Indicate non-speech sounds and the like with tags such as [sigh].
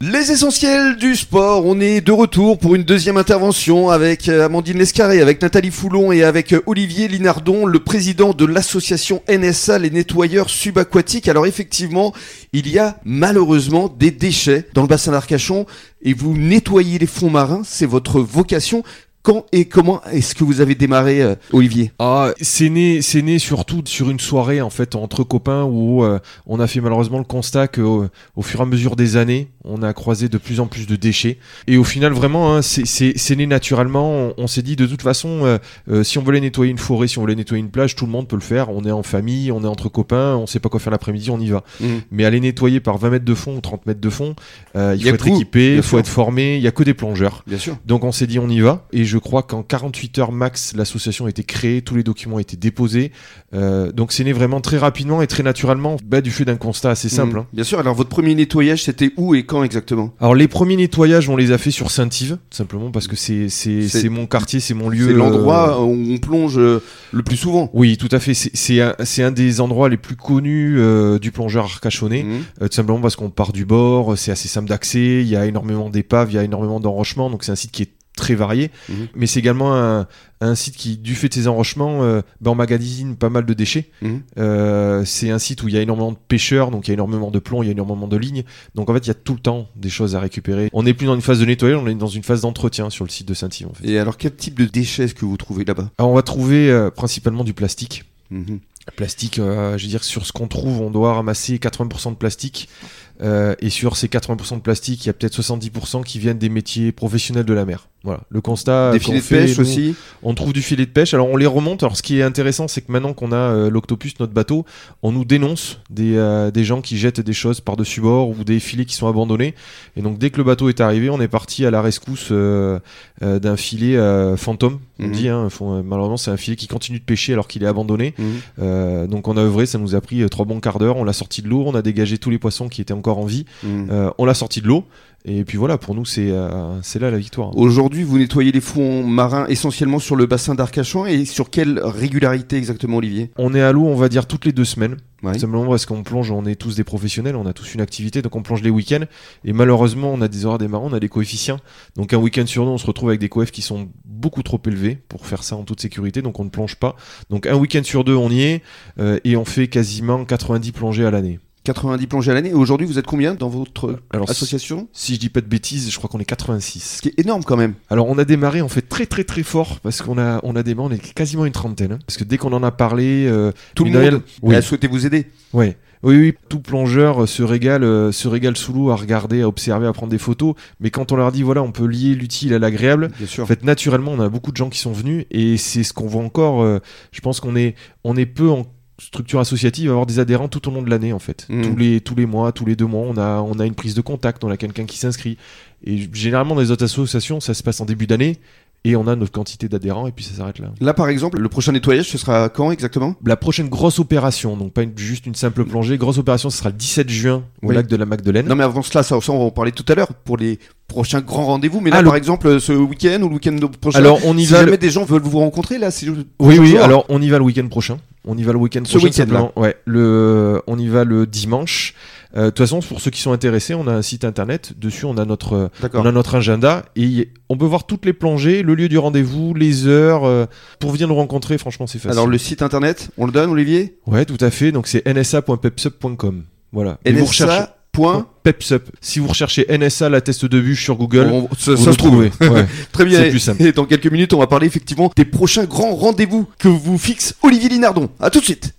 Les essentiels du sport, on est de retour pour une deuxième intervention avec euh, Amandine Lescarré, avec Nathalie Foulon et avec euh, Olivier Linardon, le président de l'association NSA, les nettoyeurs subaquatiques. Alors effectivement, il y a malheureusement des déchets dans le bassin d'Arcachon et vous nettoyez les fonds marins, c'est votre vocation. Quand et comment est-ce que vous avez démarré, euh, Olivier? Ah, c'est né, c'est né surtout sur une soirée en fait entre copains où euh, on a fait malheureusement le constat que au, au fur et à mesure des années, on a croisé de plus en plus de déchets. Et au final, vraiment, hein, c'est- né naturellement. On, on s'est dit de toute façon, euh, si on voulait nettoyer une forêt, si on voulait nettoyer une plage, tout le monde peut le faire. On est en famille, on est entre copains, on sait pas quoi faire l'après-midi, on y va. Mais aller nettoyer par 20 mètres de fond ou 30 mètres de fond, il Y faut être équipé, il faut sûr. être formé. Il y a que des plongeurs. Bien sûr. Donc on s'est dit on y va et je crois qu'en 48 heures max l'association a été créée, tous les documents ont été déposés. Euh, donc c'est né vraiment très rapidement et très naturellement bah, du fait d'un constat assez simple. Mm. hein. Bien sûr. Alors votre premier nettoyage, c'était où et quand exactement? Alors les premiers nettoyages on les a fait sur Saint-Yves simplement parce que c'est c'est C'est- c'est mon quartier, c'est mon lieu. C'est euh, l'endroit où on plonge euh, le plus souvent. Oui, tout à fait. C'est- C'est un, c'est un des endroits les plus connus euh, du plongeur arcachonnais. Euh, tout simplement parce qu'on part du bord, c'est assez simple d'accès, il y a énormément d'épaves, il y a énormément d'enrochements, donc c'est un site qui est très varié. Mhm. Mais c'est également un, un site qui, du fait de ses enrochements, euh, ben, emmagasine pas mal de déchets. Mhm. Euh, c'est un site où il y a énormément de pêcheurs, donc il y a énormément de plomb, il y a énormément de lignes. Donc en fait, il y a tout le temps des choses à récupérer. On n'est plus dans une phase de nettoyage, on est dans une phase d'entretien sur le site de Saint-Yves. En fait. Et alors, quel type de déchets est-ce que vous trouvez là-bas? On va trouver euh, principalement du plastique. Mhm. Plastique, euh, je veux dire, sur ce qu'on trouve, on doit ramasser 80% de plastique. Euh, et sur ces 80% de plastique, il y a peut-être 70% qui viennent des métiers professionnels de la mer. Voilà. Le constat. Des filets de fait, pêche nous, aussi On trouve du filet de pêche. Alors on les remonte. Alors ce qui est intéressant, c'est que maintenant qu'on a euh, l'Octopus, notre bateau, on nous dénonce des, euh, des gens qui jettent des choses par-dessus bord ou des filets qui sont abandonnés. Et donc dès que le bateau est arrivé, on est parti à la rescousse d'un filet fantôme. On Mhm. dit, hein, faut- malheureusement, c'est un filet qui continue de pêcher alors qu'il est abandonné. Mhm. Donc on a œuvré, ça nous a pris trois bons quarts d'heure. On l'a sorti de l'eau, on a dégagé tous les poissons qui étaient encore en vie. Mhm. Euh, on l'a sorti de l'eau. Et puis voilà, pour nous, c'est euh, c'est là la victoire. Aujourd'hui, vous nettoyez les fonds marins essentiellement sur le bassin d'Arcachon et sur quelle régularité exactement, Olivier? On est à l'eau, on va dire, toutes les deux semaines. Ouais. Simplement parce qu'on plonge, on est tous des professionnels, on a tous une activité, donc on plonge les week-ends. Et malheureusement, on a des horaires démarrants, on a des coefficients. Donc un week-end sur deux, on se retrouve avec des coefs qui sont beaucoup trop élevés pour faire ça en toute sécurité, donc on ne plonge pas. Donc un week-end sur deux, on y est, euh, et on fait quasiment 90 plongées à l'année. 90 plongées à l'année. Et aujourd'hui, vous êtes combien dans votre Alors, association si je dis pas de bêtises, je crois qu'on est 86. Ce qui est énorme quand même. Alors on a démarré en fait très très très fort parce qu'on a on a démarré, on est quasiment une trentaine. hein. Parce que dès qu'on en a parlé, euh, Tout le monde oui, a souhaité vous aider. ouais. Oui, oui, tout plongeur euh, se régale, euh, se régale sous l'eau à regarder, à observer, à prendre des photos. Mais quand on leur dit, voilà, on peut lier l'utile à l'agréable, en fait, naturellement, on a beaucoup de gens qui sont venus et c'est ce qu'on voit encore. euh, je pense qu'on est, on est peu en structure associative avoir des adhérents tout au long de l'année, en fait. Mhm. Tous, les, tous les mois, tous les deux mois, on a, on a une prise de contact, on a quelqu'un qui s'inscrit. Et généralement, dans les autres associations, ça se passe en début d'année et on a notre quantité d'adhérents et puis ça s'arrête là. Là, par exemple, le prochain nettoyage, ce sera quand exactement? La prochaine grosse opération, donc pas une- juste une simple plongée, grosse opération, ce sera le 17 juin au Oui. lac de la Magdeleine. Non, mais avant cela, ça, ça, on va en parler tout à l'heure pour les prochains grands rendez-vous. Mais là, par exemple, ce week-end ou le week-end prochain, Alors on y si va. jamais le- des gens veulent vous rencontrer, là, c'est Oui, oui. Alors on y va le week-end prochain. On y va le week-end Ce week-end. Ouais. Le, on y va le dimanche. Euh, De toute façon, pour ceux qui sont intéressés, on a un site internet. Dessus, on a notre, D'accord. on a notre agenda et on peut voir toutes les plongées, le lieu du rendez-vous, les heures. euh, pour venir nous rencontrer, franchement, c'est facile. Alors, le site internet, on le donne, Olivier? Ouais, tout à fait. Donc c'est nsa.pepsup.com. Voilà. Et vous recherchez. Point. Pepsup. Si vous recherchez NSA la teste de bûche sur Google, On- ça, vous ça le se trouve. [laughs] Ouais. Très bien. C'est plus simple. Et dans quelques minutes, on va parler effectivement des prochains grands rendez-vous que vous fixe Olivier Linardon. À tout de suite.